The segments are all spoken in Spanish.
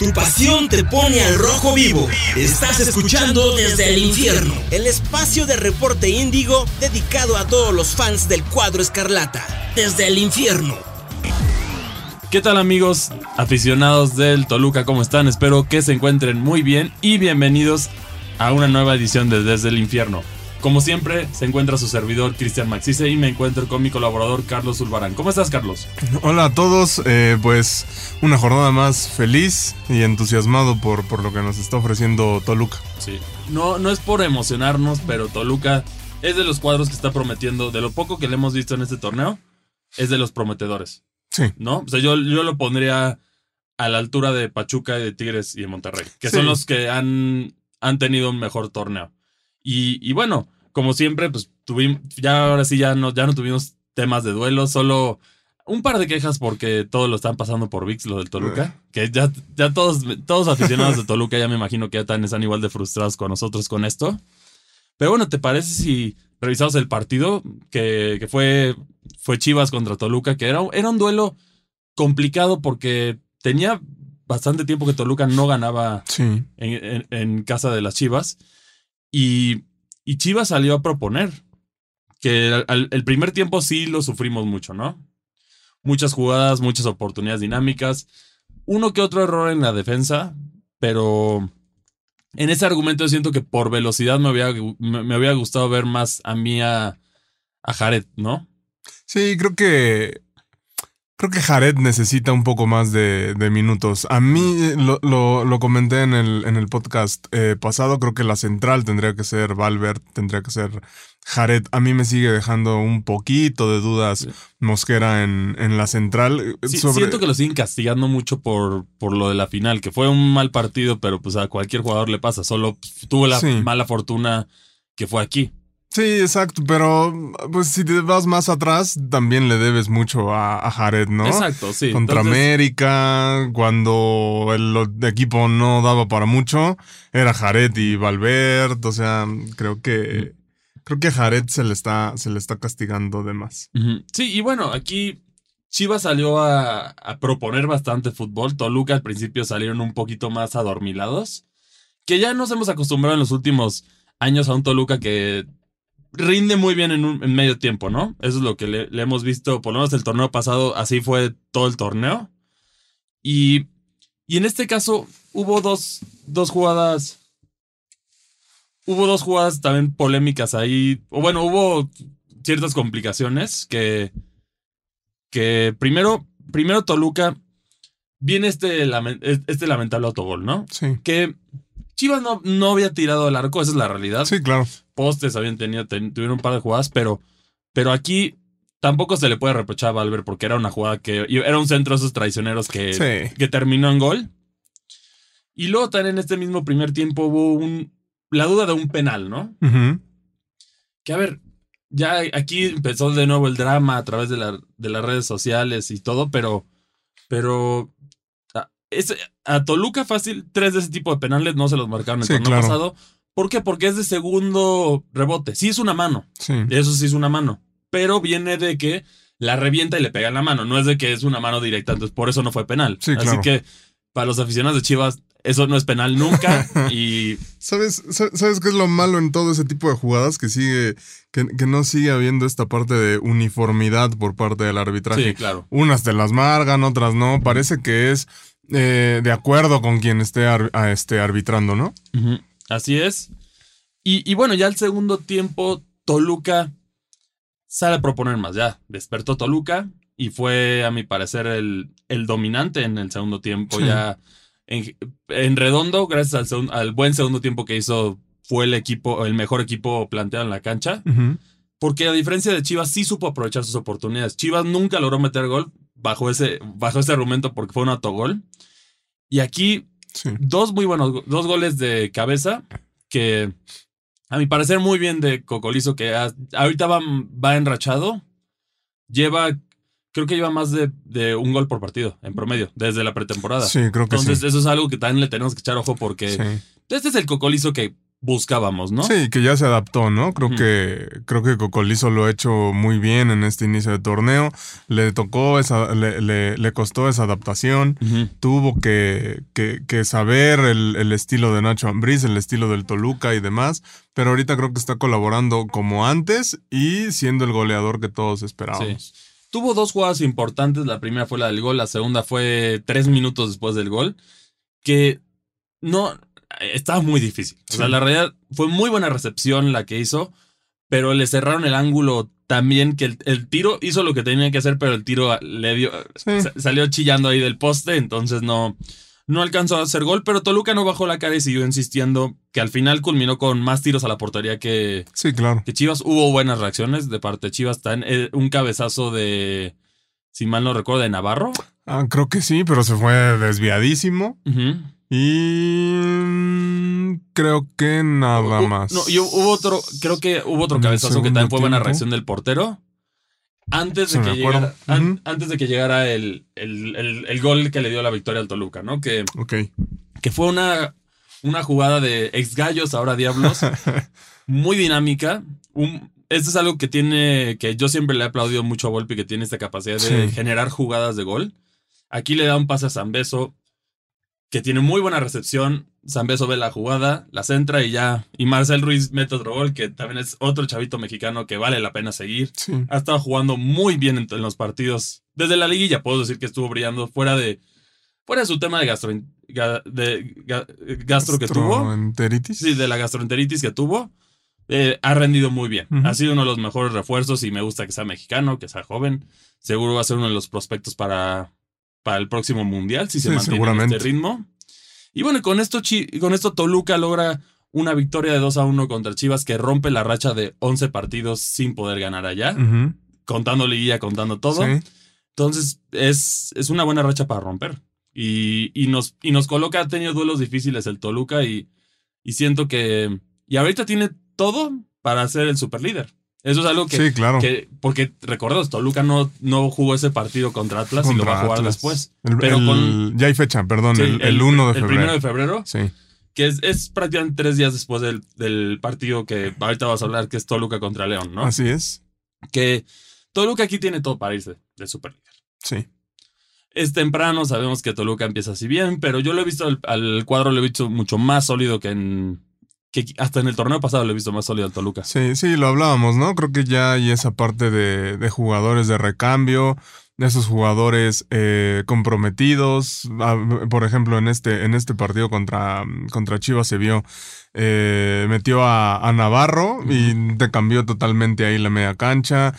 Tu pasión te pone al rojo vivo. Estás escuchando desde el infierno, el espacio de reporte índigo dedicado a todos los fans del cuadro escarlata. Desde el infierno. ¿Qué tal amigos aficionados del Toluca? ¿Cómo están? Espero que se encuentren muy bien y bienvenidos a una nueva edición de Desde el Infierno. Como siempre, se encuentra su servidor Cristian Maxice y me encuentro con mi colaborador Carlos Ulbarán. ¿Cómo estás, Carlos? Hola a todos, eh, pues una jornada más feliz y entusiasmado por, por lo que nos está ofreciendo Toluca. Sí, no, no es por emocionarnos, pero Toluca es de los cuadros que está prometiendo, de lo poco que le hemos visto en este torneo, es de los prometedores. Sí. ¿No? O sea, yo, yo lo pondría a la altura de Pachuca de Tigres y de Monterrey, que Sí. son los que han, han tenido un mejor torneo. Y, y bueno, como siempre, pues tuvimos, ya ahora sí ya no, ya no tuvimos temas de duelo, solo un par de quejas porque todos lo están pasando por VIX, lo del Toluca, que ya, ya todos, todos aficionados de Toluca ya me imagino que ya están, están igual de frustrados con nosotros con esto. Pero bueno, ¿te parece si revisamos el partido que, que fue, fue Chivas contra Toluca, que era, era un duelo complicado porque tenía bastante tiempo que Toluca no ganaba Sí. en, en- en casa de las Chivas. Y, y Chivas salió a proponer. Que el primer tiempo sí lo sufrimos mucho, ¿no? Muchas jugadas, muchas oportunidades dinámicas. Uno que otro error en la defensa, pero en ese argumento yo siento que por velocidad me había, me había gustado ver más a mí a, a Jared, ¿no? Sí, creo que. Creo que Jared necesita un poco más de, de minutos. A mí lo, lo- lo comenté en el, en el podcast eh, pasado. Creo que la central tendría que ser Valverde, tendría que ser Jared. A mí me sigue dejando un poquito de dudas Sí. Mosquera en, en la central. eh, Sí, sobre- Siento que lo siguen castigando mucho por, por lo de la final, que fue un mal partido, pero pues a cualquier jugador le pasa. Solo pues, tuvo la Sí. mala fortuna que fue aquí. Sí, exacto, pero pues si te vas más atrás, también le debes mucho a, a Jared, ¿no? Exacto, sí. Contra Entonces, América, cuando el equipo no daba para mucho, era Jared y Valverde, o sea, creo que creo que a Jared se le está se le está castigando de más. Sí, y bueno, aquí Chivas salió a, a proponer bastante fútbol. Toluca al principio salieron un poquito más adormilados. Que ya nos hemos acostumbrado en los últimos años a un Toluca que rinde muy bien en, un, en medio tiempo, ¿no? Eso es lo que le, le hemos visto, por lo menos el torneo pasado, así fue todo el torneo. Y, y en este caso hubo dos, dos jugadas. Hubo dos jugadas también polémicas ahí. O bueno, hubo ciertas complicaciones que. Que primero, primero Toluca. Viene este, este lamentable autogol, ¿no? Sí. Que Chivas no, no había tirado al arco, esa es la realidad Sí, claro. Postes habían tenido, ten- tuvieron un par de jugadas, pero, pero aquí tampoco se le puede reprochar a Valver porque era una jugada que era un centro de esos traicioneros que, Sí. que terminó en gol. Y luego también en este mismo primer tiempo hubo un, la duda de un penal, ¿no? Que a ver, ya aquí empezó de nuevo el drama a través de, la- de las redes sociales y todo, pero, pero a, a Toluca fácil, tres de ese tipo de penales no se los marcaron el Sí, torneo claro. pasado. ¿Por qué? Porque es de segundo rebote. Sí es una mano. Sí. Eso sí es una mano. Pero viene de que la revienta y le pega en la mano. No es de que es una mano directa. Entonces, por eso no fue penal. Sí, Así claro. que para los aficionados de Chivas, eso no es penal nunca. y ¿Sabes, sa- ¿Sabes qué es lo malo en todo ese tipo de jugadas? Que sigue, que, que no sigue habiendo esta parte de uniformidad por parte del arbitraje. sí, claro. Unas te las margan, otras no. Parece que es eh, de acuerdo con quien esté ar- este, arbitrando, ¿no? Ujú, Así es. Y, y bueno, ya el segundo tiempo, Toluca sale a proponer más. Ya despertó Toluca y fue, a mi parecer, el, el dominante en el segundo tiempo. Sí. Ya en, en redondo, gracias al, segun- al buen segundo tiempo que hizo, fue el equipo, el mejor equipo planteado en la cancha. Porque a diferencia de Chivas, sí supo aprovechar sus oportunidades. Chivas nunca logró meter gol bajo ese, bajo ese argumento porque fue un autogol. Y aquí Sí. dos muy buenos, dos goles de cabeza que a mi parecer muy bien de Cocolizo que a- ahorita va, va enrachado. Lleva, creo que lleva más de, de un gol por partido en promedio desde la pretemporada. Sí, creo que Entonces sí. eso es algo que también le tenemos que echar ojo porque Sí. este es el Cocolizo que buscábamos, ¿no? Sí, que ya se adaptó, ¿no? Creo que creo que Cocolizo lo ha hecho muy bien en este inicio de torneo. Le tocó esa, le, le- le costó esa adaptación. Tuvo que, que- que saber el, el estilo de Nacho Ambriz, el estilo del Toluca y demás. Pero ahorita creo que está colaborando como antes y siendo el goleador que todos esperábamos. Tuvo dos jugadas importantes. La primera fue la del gol, la segunda fue tres minutos después del gol. Que no. Estaba muy difícil. O sea, Sí. la realidad fue muy buena recepción la que hizo, pero le cerraron el ángulo también. Que el, el tiro hizo lo que tenía que hacer, pero el tiro le dio. Sí. Salió chillando ahí del poste, entonces no. No alcanzó a hacer gol, pero Toluca no bajó la cara y siguió insistiendo, que al final culminó con más tiros a la portería que, Sí, claro. que Chivas hubo buenas reacciones de parte de Chivas. Está en, un cabezazo de, si mal no recuerdo, de Navarro. Ah, creo que sí, pero se fue desviadísimo. Ujú. Y mm, creo que nada más. No, y hubo otro, creo que hubo otro cabezazo que también fue buena reacción del portero. Antes de que llegara, an- antes de que llegara el, el- el- el gol que le dio la victoria al Toluca, ¿no? Que, que fue una, una jugada de ex gallos, ahora diablos, muy dinámica. Un, esto es algo que tiene, que yo siempre le he aplaudido mucho a Volpi, que tiene esta capacidad de Sí. generar jugadas de gol. Aquí le da un pase a Zambeso, que tiene muy buena recepción. Zambeso ve la jugada, la centra y ya. Y Marcel Ruiz mete otro gol, que también es otro chavito mexicano que vale la pena seguir. Sí. Ha estado jugando muy bien en, en los partidos. Desde la liguilla puedo decir que estuvo brillando fuera de, fuera de su tema de, gastro, ga- de ga- gastro que tuvo. Gastroenteritis. Sí, de la gastroenteritis que tuvo. eh, ha rendido muy bien. Ha sido uno de los mejores refuerzos y me gusta que sea mexicano, que sea joven. Seguro va a ser uno de los prospectos para, para el próximo mundial, si se Sí, mantiene este ritmo. Y bueno, con esto, con esto Toluca logra una victoria de 2 a 1 contra Chivas que rompe la racha de 11 partidos sin poder ganar allá, Ujú. contando liguilla, contando todo. Sí. Entonces, es, es una buena racha para romper. Y, y nos, y nos coloca, ha tenido duelos difíciles el Toluca y, y siento que. Y ahorita tiene todo para ser el superlíder. Eso es algo que. Sí, claro. que- porque recordemos, Toluca no, no jugó ese partido contra Atlas y lo va a jugar Atlas. después. El- pero el- con- Ya hay fecha, perdón, Sí, el, el 1 de El febrero. primero de febrero, Sí. que es, es prácticamente tres días después del, del partido que ahorita vas a hablar, que es Toluca contra León, ¿no? Así es. Que Toluca aquí tiene todo para irse del superlíder. Sí. Es temprano, sabemos que Toluca empieza así bien, pero yo lo he visto al, al cuadro, lo he visto mucho más sólido que en. Que hasta en el torneo pasado lo he visto más sólido al Toluca. Sí, sí, lo hablábamos, ¿no? Creo que ya hay esa parte de, de jugadores de recambio, esos jugadores eh, comprometidos. Ah, por ejemplo, en este, en este partido contra, contra Chivas se vio, eh, metió a, a Navarro y te cambió totalmente ahí la media cancha.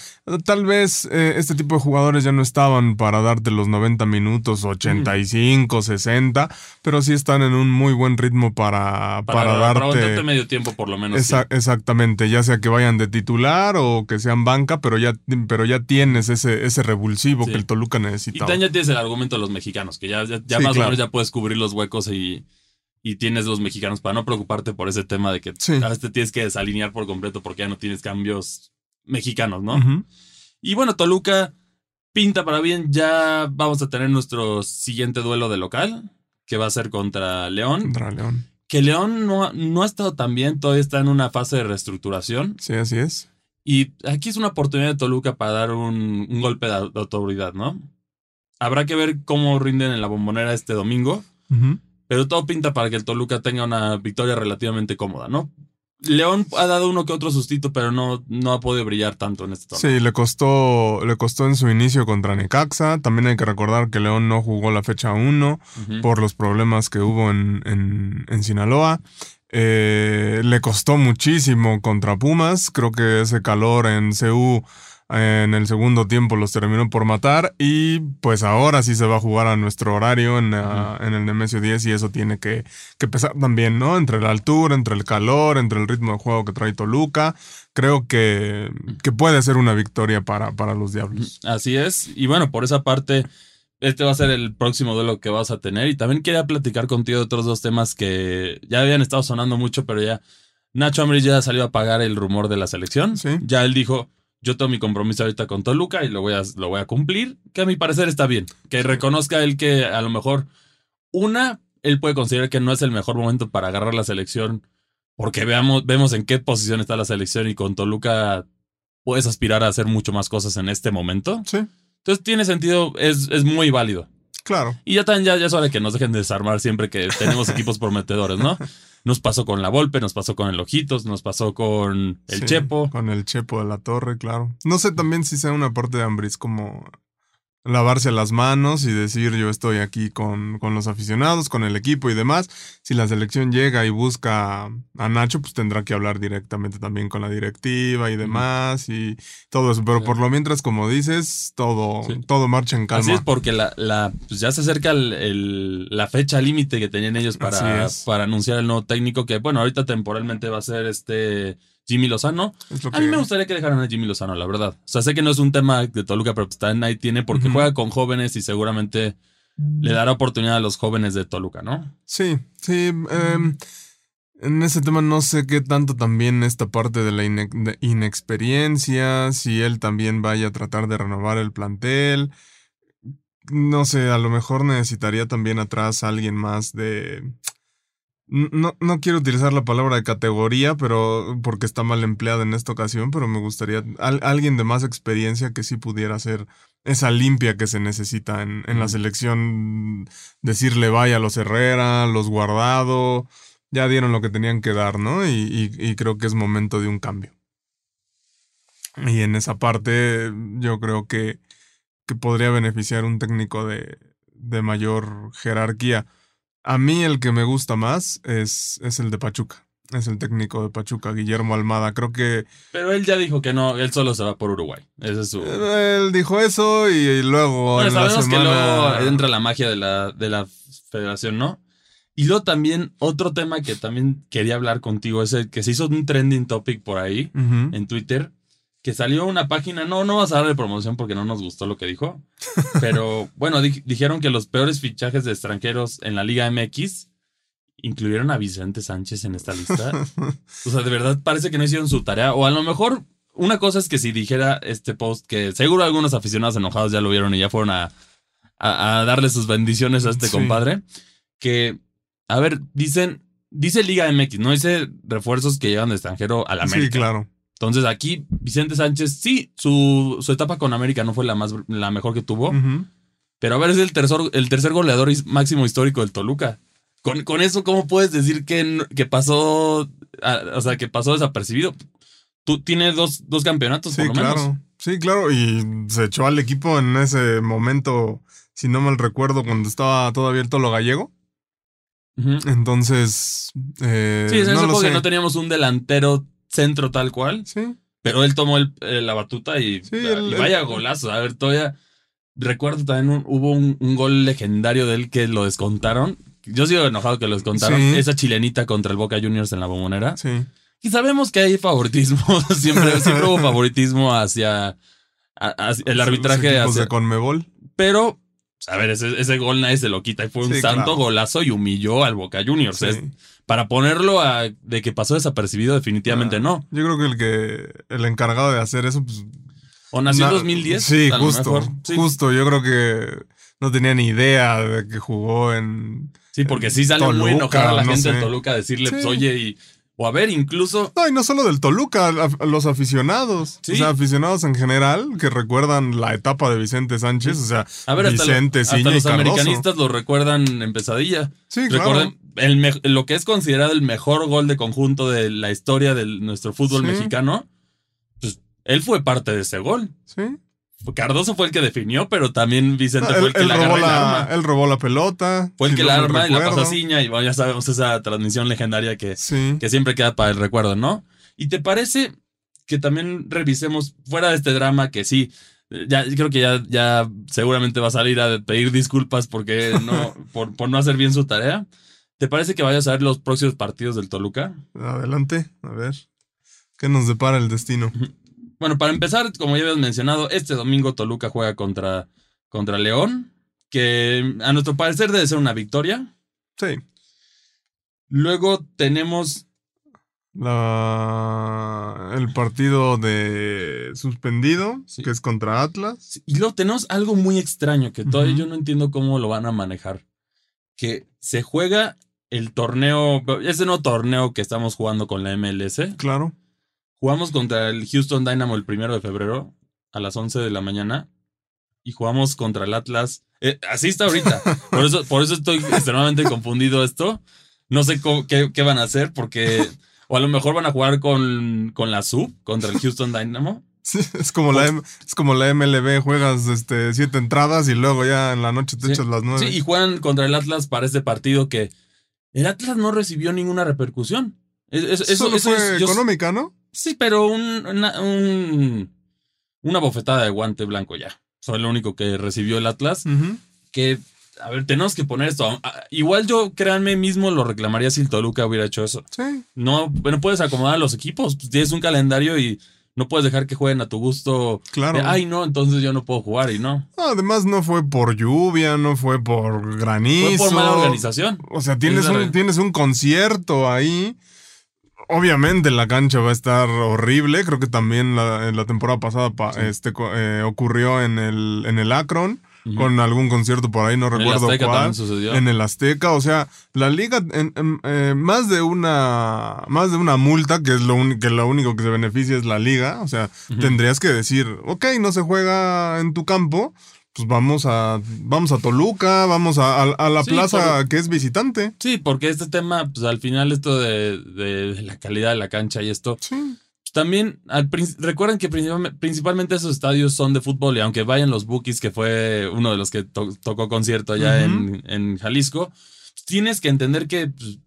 Tal vez eh, este tipo de jugadores ya no estaban para darte los 90 minutos, 85, 60, pero sí están en un muy buen ritmo para, para, Para, darte... medio tiempo, por lo menos. sí. Exactamente, ya sea que vayan de titular o que sean banca, pero ya, pero ya tienes ese, ese revulsivo Sí. Que el Toluca Y necesita. también ya tienes el argumento de los mexicanos, que ya, ya, ya Sí, más claro. o menos ya puedes cubrir los huecos y, y tienes los mexicanos para no preocuparte por ese tema de que Sí. a veces te tienes que desalinear por completo porque ya no tienes cambios mexicanos, ¿no? Y bueno, Toluca pinta para bien. Ya vamos a tener nuestro siguiente duelo de local, que va a ser contra León. Contra León. Que León no, no ha estado tan bien, todavía está en una fase de reestructuración. Sí, así es. Y aquí es una oportunidad de Toluca para dar un, un golpe de, au- de autoridad, ¿no? Habrá que ver cómo rinden en la bombonera este domingo, pero todo pinta para que el Toluca tenga una victoria relativamente cómoda, ¿no? León ha dado uno que otro sustito, pero no, no ha podido brillar tanto en este torneo. Sí, le costó, le costó en su inicio contra Necaxa. También hay que recordar que León no jugó la fecha 1 Ujú. por los problemas que hubo en, en, en Sinaloa. Eh, le costó muchísimo contra Pumas. Creo que ese calor en CU en el segundo tiempo los terminó por matar. Y pues ahora sí se va a jugar a nuestro horario en, en el Nemesio 10 y eso tiene que, que pesar también, ¿no? Entre la altura, entre el calor, entre el ritmo de juego que trae Toluca. Creo que, que puede ser una victoria para, para los Diablos. Así es. Y bueno, por esa parte, este va a ser el próximo duelo que vas a tener. Y también quería platicar contigo de otros dos temas que ya habían estado sonando mucho, pero ya Nacho Ambriz ya salió a pagar el rumor de la selección. Sí. Ya él dijo, yo tengo mi compromiso ahorita con Toluca y lo voy a, lo voy a cumplir, que a mi parecer está bien. Que reconozca él que a lo mejor, una, él puede considerar que no es el mejor momento para agarrar la selección porque veamos, vemos en qué posición está la selección y con Toluca puedes aspirar a hacer mucho más cosas en este momento. Sí, Entonces tiene sentido, es, es muy válido. claro. Y ya también ya, ya es hora de que nos dejen de desarmar siempre que tenemos equipos prometedores, ¿no? Nos pasó con la Volpe, nos pasó con el Ojitos, nos pasó con el Sí, Chepo. Con el Chepo de la Torre, claro. No sé también si sea una parte de Ambris como lavarse las manos y decir yo estoy aquí con, con los aficionados, con el equipo y demás. Si la selección llega y busca a Nacho, pues tendrá que hablar directamente también con la directiva y demás y todo eso. Pero Sí. por lo mientras, como dices, todo, Sí. todo marcha en calma. Así es porque la, la, pues ya se acerca el- el- la fecha límite que tenían ellos para, para anunciar el nuevo técnico, que bueno, ahorita temporalmente va a ser este Jimmy Lozano. A mí me gustaría que dejaran a Jimmy Lozano, la verdad. O sea, sé que no es un tema de Toluca, pero pues también ahí tiene porque juega con jóvenes y seguramente le dará oportunidad a los jóvenes de Toluca, ¿no? Sí, sí. em, en ese tema no sé qué tanto también esta parte de la ine- de inexperiencia, si él también vaya a tratar de renovar el plantel. No sé, a lo mejor necesitaría también atrás alguien más de... No, no quiero utilizar la palabra de categoría, pero porque está mal empleada en esta ocasión, pero me gustaría al- alguien de más experiencia que sí pudiera hacer esa limpia que se necesita en, en la Ujú. selección decirle vaya a los Herrera, los Guardado, ya dieron lo que tenían que dar, ¿no? Y, y- y creo que es momento de un cambio. Y en esa parte yo creo que, que podría beneficiar un técnico de, de mayor jerarquía. A mí el que me gusta más es, es el de Pachuca. Es el técnico de Pachuca, Guillermo Almada. Creo que Pero él ya dijo que no, él solo se va por Uruguay. Ese es su. él dijo eso y, y luego Bueno, en la sabemos que luego entra la magia de la, de la federación, ¿no? Y luego también, otro tema que también quería hablar contigo es el que se hizo un trending topic por ahí en Twitter, que salió una página, no, no vas a darle promoción porque no nos gustó lo que dijo, pero bueno, di- dijeron que los peores fichajes de extranjeros en la Liga MX incluyeron a Vicente Sánchez en esta lista. O sea, de verdad parece que no hicieron su tarea. O a lo mejor, una cosa es que si dijera este post, que seguro algunos aficionados enojados ya lo vieron y ya fueron a, a- a darle sus bendiciones a este Sí. compadre. Que, a ver, dicen, dice Liga MX, no dice refuerzos que llegan de extranjero a la América. Sí, claro. Entonces aquí, Vicente Sánchez, sí, su, su etapa con América no fue la más la mejor que tuvo. Pero a ver, es el tercer, el tercer goleador máximo histórico del Toluca. Con, con eso, ¿cómo puedes decir que, que pasó, a- o sea, que pasó desapercibido? Tú tienes dos, dos campeonatos, Sí, por lo menos. claro. Sí, claro. Y se echó al equipo en ese momento, si no mal recuerdo, cuando estaba todavía el Tolo Gallego. Entonces, eh, Sí, es no eso porque sé. no teníamos un delantero centro tal cual, Sí, pero él tomó el- eh, la batuta y, Sí, el- y vaya el- golazo. A ver, todavía recuerdo también un- hubo un, un gol legendario de él que lo descontaron. Yo sigo enojado que lo descontaron. Sí. Esa chilenita contra el Boca Juniors en la bombonera. sí. Y sabemos que hay favoritismo, siempre, siempre hubo favoritismo hacia, el arbitraje, hacia- de Conmebol. pero, a ver, ese, ese gol nadie se lo quita y fue un Sí, santo claro. golazo y humilló al Boca Juniors. Es- para ponerlo a, de que pasó desapercibido, definitivamente Ah, no. Yo creo que el que el encargado de hacer eso, pues. O nació en na- 2010. Sí, lo justo. mejor. Sí, Justo. Yo creo que no tenía ni idea de que jugó en. sí, porque sí muy Toluca, enojada la no gente de sé. Toluca a decirle, Sí. pues, oye, y, o a ver, incluso No, y no solo del Toluca, a, los aficionados. Sí. O sea, aficionados en general que recuerdan la etapa de Vicente Sánchez. O sea, A ver, hasta, lo- Vicente, hasta y los Cardoso. americanistas lo recuerdan en pesadilla. Sí, claro. El lo que es considerado el mejor gol de conjunto de la historia de nuestro fútbol Sí. mexicano, pues él fue parte de ese gol. Sí. Cardoso fue el que definió, pero también Vicente No, fue el que él le robó la, arma. él robó la pelota. Fue el que la arma y la pasó a Ciña y bueno, ya sabemos esa transmisión legendaria que, Sí. que siempre queda para el recuerdo, ¿no? ¿Y te parece que también revisemos fuera de este drama que sí, ya creo que ya, ya seguramente va a salir a pedir disculpas porque no, por, por no hacer bien su tarea? ¿Te parece que vayas a ver los próximos partidos del Toluca? Adelante, a ver. ¿Qué nos depara el destino? Bueno, para empezar, como ya habías mencionado, este domingo Toluca juega contra, contra León, que a nuestro parecer debe ser una victoria. Sí. Luego tenemos La, el partido de suspendido, Sí. que es contra Atlas. Y luego tenemos algo muy extraño que todavía yo no entiendo cómo lo van a manejar. Que se juega el torneo, ese nuevo torneo que estamos jugando con la MLS. Claro. Jugamos contra el Houston Dynamo el primero de febrero a las 11 de la mañana y jugamos contra el Atlas. Eh, así está ahorita. Por eso, por eso estoy extremadamente confundido esto. No sé qué, qué, van a hacer porque... O a lo mejor van a jugar con, con la sub contra el Houston Dynamo. Sí, es como, la, es como la MLB, juegas este, siete entradas y luego ya en la noche te echas las nueve. Sí, y juegan contra el Atlas para este partido que el Atlas no recibió ninguna repercusión. Eso, eso, fue económica, ¿no? Sí, pero un, una, una bofetada de guante blanco ya. Fue lo único que recibió el Atlas. Que, a ver, tenemos que poner esto. Igual yo, créanme, mismo lo reclamaría si el Toluca hubiera hecho eso. Sí. No, no puedes acomodar a los equipos. Pues, tienes un calendario y no puedes dejar que jueguen a tu gusto. Claro. Ay, no, entonces yo no puedo jugar y no. Además, no fue por lluvia, no fue por granizo. Fue por mala organización. O sea, tienes, un, tienes un concierto ahí. Obviamente la cancha va a estar horrible. Creo que también la, la temporada pasada este, eh, ocurrió en el, en el Akron con algún concierto por ahí, no recuerdo cuál. En el Azteca, o sea, la liga, en, eh, más de una, más de una multa, que es lo, que lo único que se beneficia es la liga, o sea, tendrías que decir, ok, no se juega en tu campo, pues vamos a, vamos a Toluca, vamos a, la plaza que es visitante. Sí, porque este tema, pues al final esto de, de, la calidad de la cancha y esto, sí. También, recuerden que principalmente esos estadios son de fútbol y aunque vayan los Bookies, que fue uno de los que tocó concierto allá en, Jalisco, tienes que entender que pues,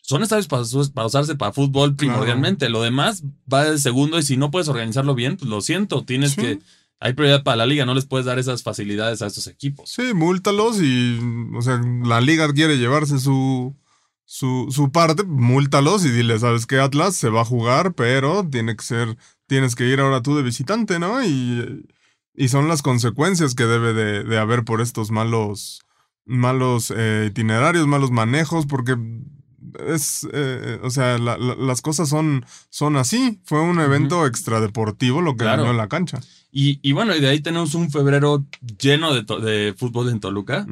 son estadios para, usarse para fútbol primordialmente. Lo demás va de segundo y si no puedes organizarlo bien, pues lo siento, tienes que... Hay prioridad para la liga, no les puedes dar esas facilidades a estos equipos. Sí, múltalos y, o sea, la liga quiere llevarse su, su, su parte, múltalos y dile, ¿sabes qué, Atlas? Se va a jugar, pero tiene que ser, tienes que ir ahora tú de visitante, ¿no? Y, y son las consecuencias que debe de, de haber por estos malos, malos eh, itinerarios, malos manejos, porque es, eh, o sea, las cosas son, son así. Fue un evento extradeportivo lo que ganó en la cancha. Y, bueno, y de ahí tenemos un febrero lleno de, fútbol en Toluca.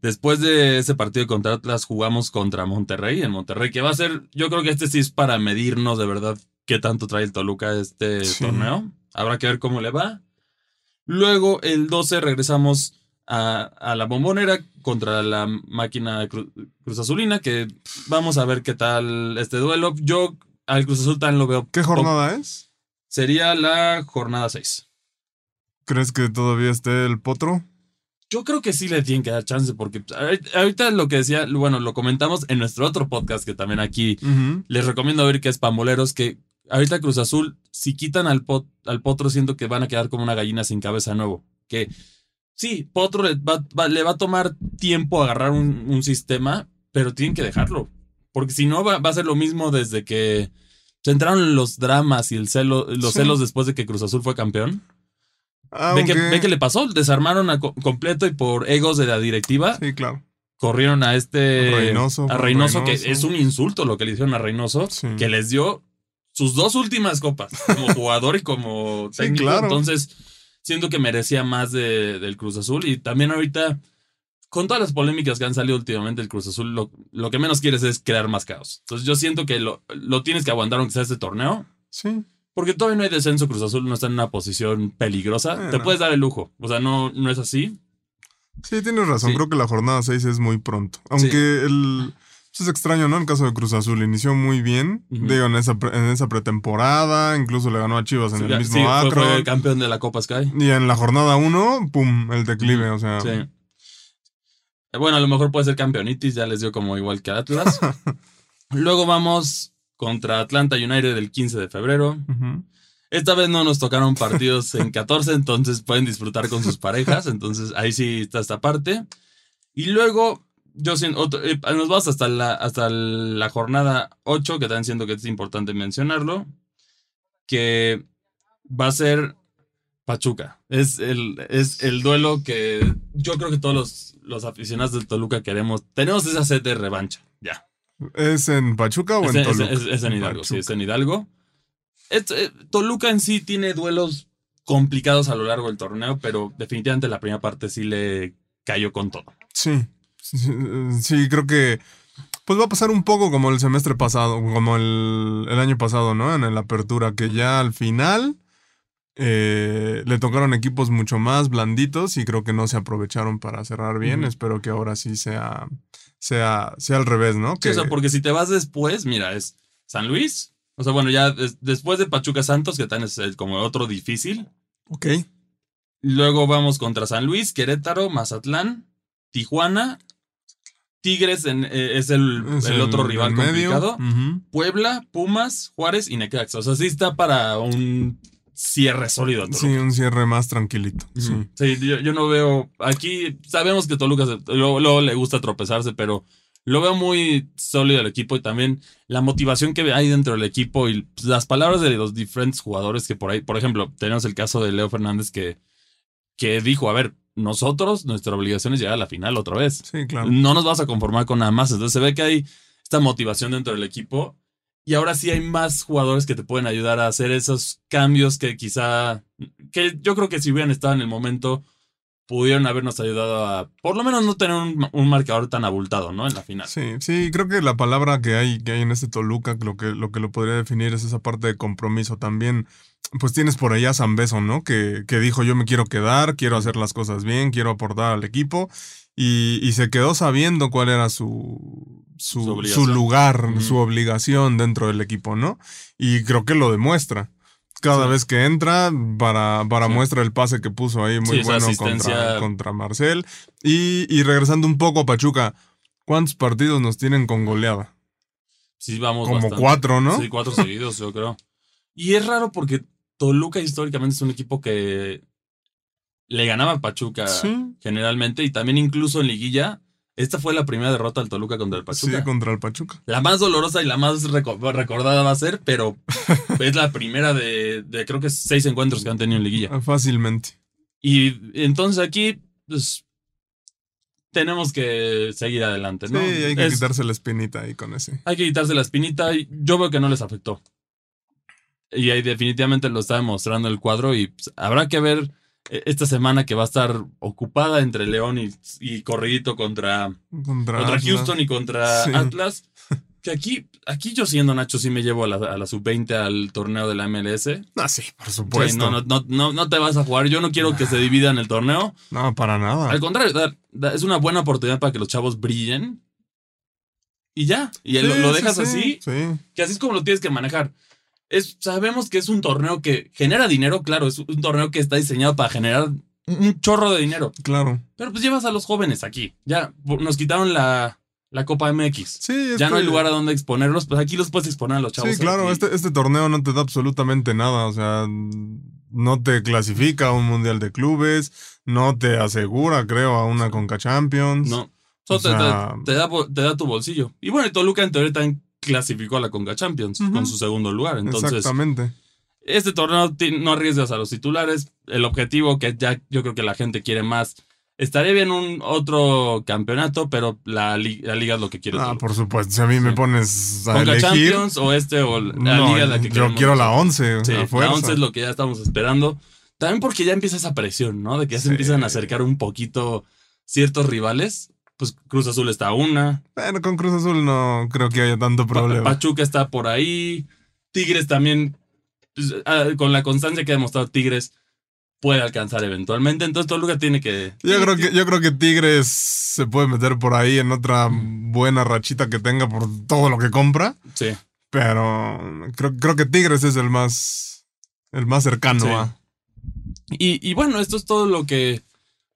Después de ese partido contra Atlas jugamos contra Monterrey, en Monterrey, que va a ser, yo creo que este sí es para medirnos de verdad qué tanto trae el Toluca este torneo. Habrá que ver cómo le va. Luego, el 12 regresamos a, la bombonera contra la máquina Cruz Azulina, que vamos a ver qué tal este duelo. Yo al Cruz Azul también lo veo. ¿Qué jornada es? Sería la jornada 6. ¿Crees que todavía esté el potro? Yo creo que sí le tienen que dar chance porque ahorita lo que decía, bueno, lo comentamos en nuestro otro podcast que también aquí les recomiendo ver que es Pamboleros, que ahorita Cruz Azul, si quitan al, al potro, siento que van a quedar como una gallina sin cabeza nuevo. Que sí, potro le va, le va a tomar tiempo agarrar un, sistema, pero tienen que dejarlo. Porque si no, va, a ser lo mismo desde que se entraron los dramas y el celo, los celos después de que Cruz Azul fue campeón. ¿Ve, que, le pasó? Desarmaron a completo y por egos de la directiva. Sí, claro. Corrieron a este. Reynoso. A Reynoso, que es un insulto lo que le hicieron a Reynoso, que les dio sus dos últimas copas, como jugador y como técnico. claro. Entonces, siento que merecía más de, del Cruz Azul. Y también ahorita, con todas las polémicas que han salido últimamente, el Cruz Azul lo, lo que menos quieres es crear más caos. Entonces, yo siento que lo, lo tienes que aguantar aunque sea este torneo. Sí. Porque todavía no hay descenso, Cruz Azul no está en una posición peligrosa. Te puedes dar el lujo. O sea, no, no es así. Sí, tienes razón. Creo que la jornada 6 es muy pronto. Aunque el. Eso es extraño, ¿no? El caso de Cruz Azul inició muy bien. Digo, en esa, en esa pretemporada. Incluso le ganó a Chivas en el mismo sí, fue, fue, el campeón de la Copa Sky. Y en la jornada 1, pum, el declive. O sea. Sí. Bueno, a lo mejor puede ser campeonitis, ya les dio como igual que Atlas. Luego vamos contra Atlanta United el 15 de febrero. Esta vez no nos tocaron partidos en 14, entonces pueden disfrutar con sus parejas. Entonces ahí sí está esta parte. Y luego, yo eh, nos vamos hasta la, hasta la jornada 8, que también siento que es importante mencionarlo, que va a ser Pachuca. Es el, es el duelo que yo creo que todos los, los aficionados del Toluca queremos. Tenemos esa sed de revancha, ya. ¿Es en Pachuca o en Toluca? Es, en Hidalgo, sí, es en Hidalgo. Eh, Toluca en sí tiene duelos complicados a lo largo del torneo, pero definitivamente la primera parte sí le cayó con todo. Sí, sí, creo que Pues va a pasar un poco como el semestre pasado, como el, el año pasado, ¿no? En la apertura, que ya al final eh, le tocaron equipos mucho más blanditos y creo que no se aprovecharon para cerrar bien. Espero que ahora sí sea, sea, sea al revés, ¿no? Sí, Que, o sea, porque si te vas después, mira, es San Luis. O sea, bueno, ya des- después de Pachuca Santos, que también es el- como otro difícil. Ok. Luego vamos contra San Luis, Querétaro, Mazatlán, Tijuana. Tigres en- eh, es el, Es el otro rival complicado. Puebla, Pumas, Juárez y Necaxa. O sea, sí está para un cierre sólido. Toluca. Sí, un cierre más tranquilito. Sí. Ujú. Sí, yo, yo no veo. Aquí sabemos que Toluca se- luego, luego le gusta tropezarse, pero lo veo muy sólido el equipo y también la motivación que hay dentro del equipo y pues, las palabras de los diferentes jugadores que por ahí, por ejemplo, tenemos el caso de Leo Fernández que, que dijo: A ver, nosotros, nuestra obligación es llegar a la final otra vez. Sí, claro. No nos vas a conformar con nada más. Entonces se ve que hay esta motivación dentro del equipo. Y ahora sí hay más jugadores que te pueden ayudar a hacer esos cambios que quizá. que yo creo que si hubieran estado en el momento, pudieron habernos ayudado a. por lo menos no tener un, un marcador tan abultado, ¿no? En la final. Sí, sí, creo que la palabra que hay, que hay en este Toluca, lo que, lo que lo podría definir es esa parte de compromiso. También, pues tienes por allá a San Beso, ¿no? Que, que dijo yo me quiero quedar, quiero hacer las cosas bien, quiero aportar al equipo. Y, y se quedó sabiendo cuál era su, Su su, su, obligación. lugar, su obligación dentro del equipo, ¿no? Y creo que lo demuestra. Cada Sí. vez que entra, para, para Sí. muestra el pase que puso ahí muy Sí, bueno asistencia. contra, contra Marcel. Y, y regresando un poco a Pachuca, ¿cuántos partidos nos tienen con goleada? Sí, vamos. Como bastante. cuatro, ¿no? Sí, cuatro seguidos, yo creo. Y es raro porque Toluca históricamente es un equipo que le ganaba a Pachuca Sí. generalmente y también incluso en liguilla. Esta fue la primera derrota del Toluca contra el Pachuca. Sí, contra el Pachuca. La más dolorosa y la más reco- recordada va a ser, pero es la primera de, de creo que seis encuentros que han tenido en liguilla. Ah, Fácilmente. Y entonces aquí, pues, tenemos que seguir adelante, ¿no? Sí, hay que Es- quitarse la espinita ahí con ese. hay que quitarse la espinita y yo veo que no les afectó. Y ahí definitivamente lo está demostrando el cuadro y pues, habrá que ver esta semana que va a estar ocupada entre León y, y corridito contra, Contra. Houston y contra Sí. Atlas. Que aquí, aquí yo siendo Nacho sí me llevo a la, a la sub-20 al torneo de la MLS. Ah, sí, por supuesto. no, no, no, no, no, no te vas a jugar. Yo no quiero que se dividan el torneo. para nada. Al contrario, da- da- es una buena oportunidad para que los chavos brillen. Y ya. Y lo, Sí, lo dejas sí, así. Sí. que así es como lo tienes que manejar. Es, sabemos que es un torneo que genera dinero, claro, es un torneo que está diseñado para generar un- chorro de dinero. Claro. Pero pues llevas a los jóvenes aquí. Ya nos quitaron la, la Copa MX. Sí, Ya no hay lugar a donde exponerlos, pues aquí los puedes exponer a los chavos. Sí, claro, este, este torneo no te da absolutamente nada, o sea, no te clasifica a un mundial de clubes, no te asegura, creo, a una Conca Champions. No. Solo te, sea- te- te da, te da tu bolsillo. Y bueno, y Toluca en teoría también clasificó a la Conca Champions con su segundo lugar. Entonces, Exactamente. este torneo no arriesgas a los titulares. El objetivo que ya yo creo que la gente quiere más. Estaría bien un otro campeonato, pero la, li- la liga es lo que quiere. Ah, por supuesto, si a mí me pones a Conca elegir, Champions o este o la no, liga es la que yo queremos quiero la nosotros. 11, Sí, la fuerza. 11 es lo que ya estamos esperando. También porque ya empieza esa presión, ¿no? De que ya se empiezan a acercar un poquito ciertos rivales. Pues Cruz Azul está a una. Bueno, con Cruz Azul no creo que haya tanto Pa- problema. Pachuca está por ahí. Tigres también, pues, ah, con la constancia que ha demostrado Tigres, puede alcanzar eventualmente. Entonces Toluca tiene que... Yo creo que, yo creo que Tigres se puede meter por ahí en otra buena rachita que tenga por todo lo que compra. Sí. Pero creo, creo que Tigres es el más, el más cercano Sí. a. Y, y bueno, esto es todo lo que,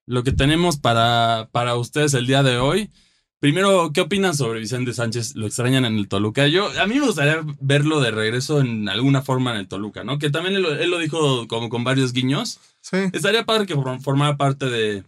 lo que tenemos para, para ustedes el día de hoy. Primero, ¿qué opinan sobre Vicente Sánchez? ¿Lo extrañan en el Toluca? Yo, a mí me gustaría verlo de regreso en alguna forma en el Toluca, ¿no? Que también él, lo- él lo dijo como con varios guiños. Sí, Estaría padre que form- formara parte de,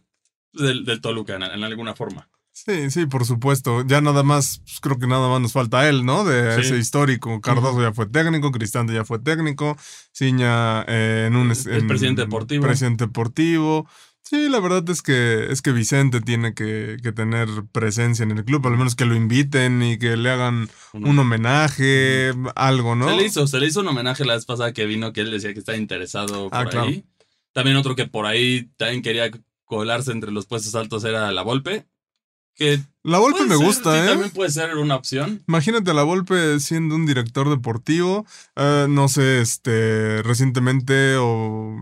del, del Toluca en, en alguna forma. sí, sí, por supuesto. Ya nada más, pues, creo que nada más nos falta él, ¿no? De Sí. ese histórico. Cardoso ya fue técnico, Cristante ya fue técnico, Ciña eh, en un... Es presidente deportivo. Presidente deportivo. Sí, la verdad es que, es que Vicente tiene que, que tener presencia en el club, al menos que lo inviten y que le hagan un homenaje, algo, ¿no? Se le hizo, se le hizo un homenaje la vez pasada que vino, que él decía que estaba interesado por Ah, claro. ahí. También otro que por ahí también quería colarse entre los puestos altos era la Volpe. Que La Volpe me ser, gusta, sí, ¿eh? También puede ser una opción. Imagínate a la Volpe siendo un director deportivo, eh, no sé, este, recientemente o...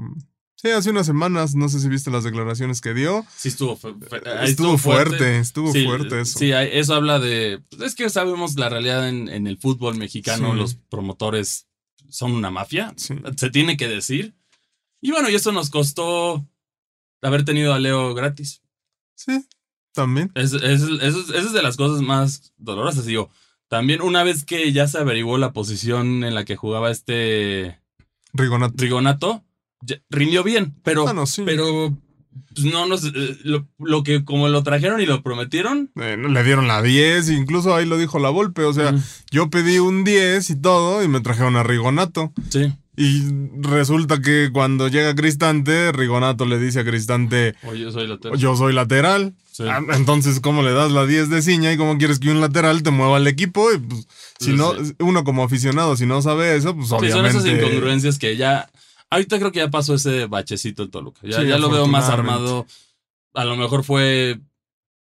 Sí, hace unas semanas, no sé si viste las declaraciones que dio. Sí, estuvo, fu- ahí Estuvo fuerte, estuvo Sí, fuerte eso. Sí, eso habla de. pues, es que sabemos la realidad en, en el fútbol mexicano, Sí. los promotores son una mafia. Sí. Se tiene que decir. Y bueno, y eso nos costó haber tenido a Leo gratis. Sí, también. Es, es, es- es- esa es de las cosas más dolorosas. Digo, también una vez que ya se averiguó la posición en la que jugaba este Rigonato. Rigonato, rindió bien, pero, Ah, no, sí. pero pues, no nos, eh, lo, lo que como lo trajeron y lo prometieron. Eh, no, le dieron la 10, incluso ahí lo dijo la Volpe. O sea, mm, yo pedí un 10 y todo, y me trajeron a Rigonato. sí. Y resulta que cuando llega Cristante, Rigonato le dice a Cristante, Oye, yo soy lateral. yo soy lateral. Sí. Ah, Entonces, ¿cómo le das la 10 de ciña y cómo quieres que un lateral te mueva el equipo? Y pues, si Sí, no, sí. uno como aficionado, si no sabe eso, pues Sí, son obviamente. esas incongruencias que ya. Ahorita creo que ya pasó ese bachecito en Toluca. Ya, Sí, ya lo veo más armado. A lo mejor fue.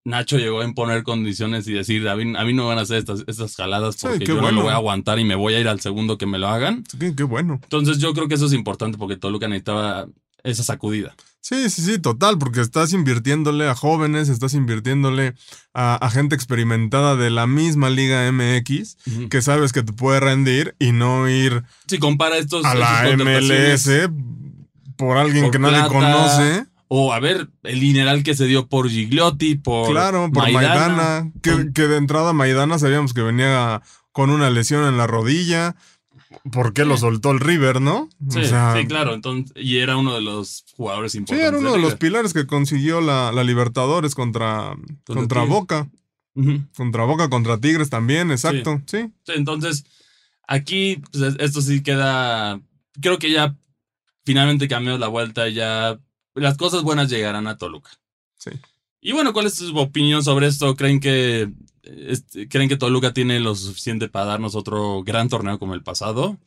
Nacho llegó a imponer condiciones y decir: A mí, a mí no me van a hacer estas, estas jaladas porque yo no lo voy a aguantar y me voy a ir al segundo que me lo hagan. Qué bueno. Entonces yo creo que eso es importante porque Toluca necesitaba esa sacudida. Sí, sí, sí, total, porque estás invirtiéndole a jóvenes, estás invirtiéndole a, a gente experimentada de la misma Liga MX, que sabes que te puede rendir y no ir Si compara estos. a la MLS por alguien por que nadie plata, conoce. O a ver, el dineral que se dio por Gigliotti, por. Claro, por Maidana. Maidana. que, Con- que de entrada Maidana sabíamos que venía con una lesión en la rodilla. ¿Por qué lo Sí. soltó el River, no? Sí, O sea, sí, claro. Entonces, y era uno de los jugadores Sí, importantes. era uno de los pilares que consiguió la, la Libertadores contra, contra. Boca. Contra Boca, contra Tigres también, exacto. Sí. Sí, Entonces, aquí, pues, es- esto sí queda. Creo que ya finalmente cambió la vuelta. Ya las cosas buenas llegarán a Toluca. Sí. Y bueno, ¿cuál es su opinión sobre esto? ¿Creen que, ¿creen que Toluca tiene lo suficiente para darnos otro gran torneo como el pasado?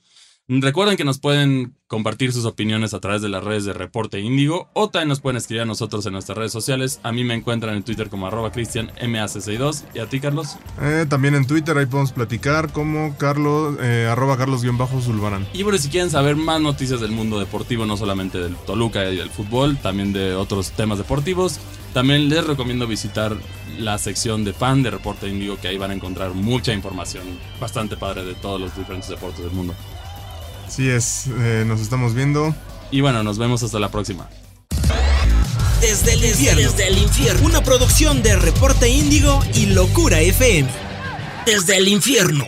Recuerden que nos pueden compartir sus opiniones a través de las redes de Reporte Índigo o también nos pueden escribir a nosotros en nuestras redes sociales. A mí me encuentran en Twitter como arroba cristianmac62 y a ti, Carlos. Eh, también en Twitter ahí podemos platicar como Carlos, eh, arroba Carlos-Zulbarán. Y bueno, si quieren saber más noticias del mundo deportivo, no solamente del Toluca y del fútbol, también de otros temas deportivos, también les recomiendo visitar la sección de fan de Reporte Índigo, que ahí van a encontrar mucha información bastante padre de todos los diferentes deportes del mundo. Así es, eh, nos estamos viendo. Y bueno, nos vemos hasta la próxima. Desde el infierno. Desde el infierno. Una producción de Reporte Índigo y Locura FM. Desde el infierno.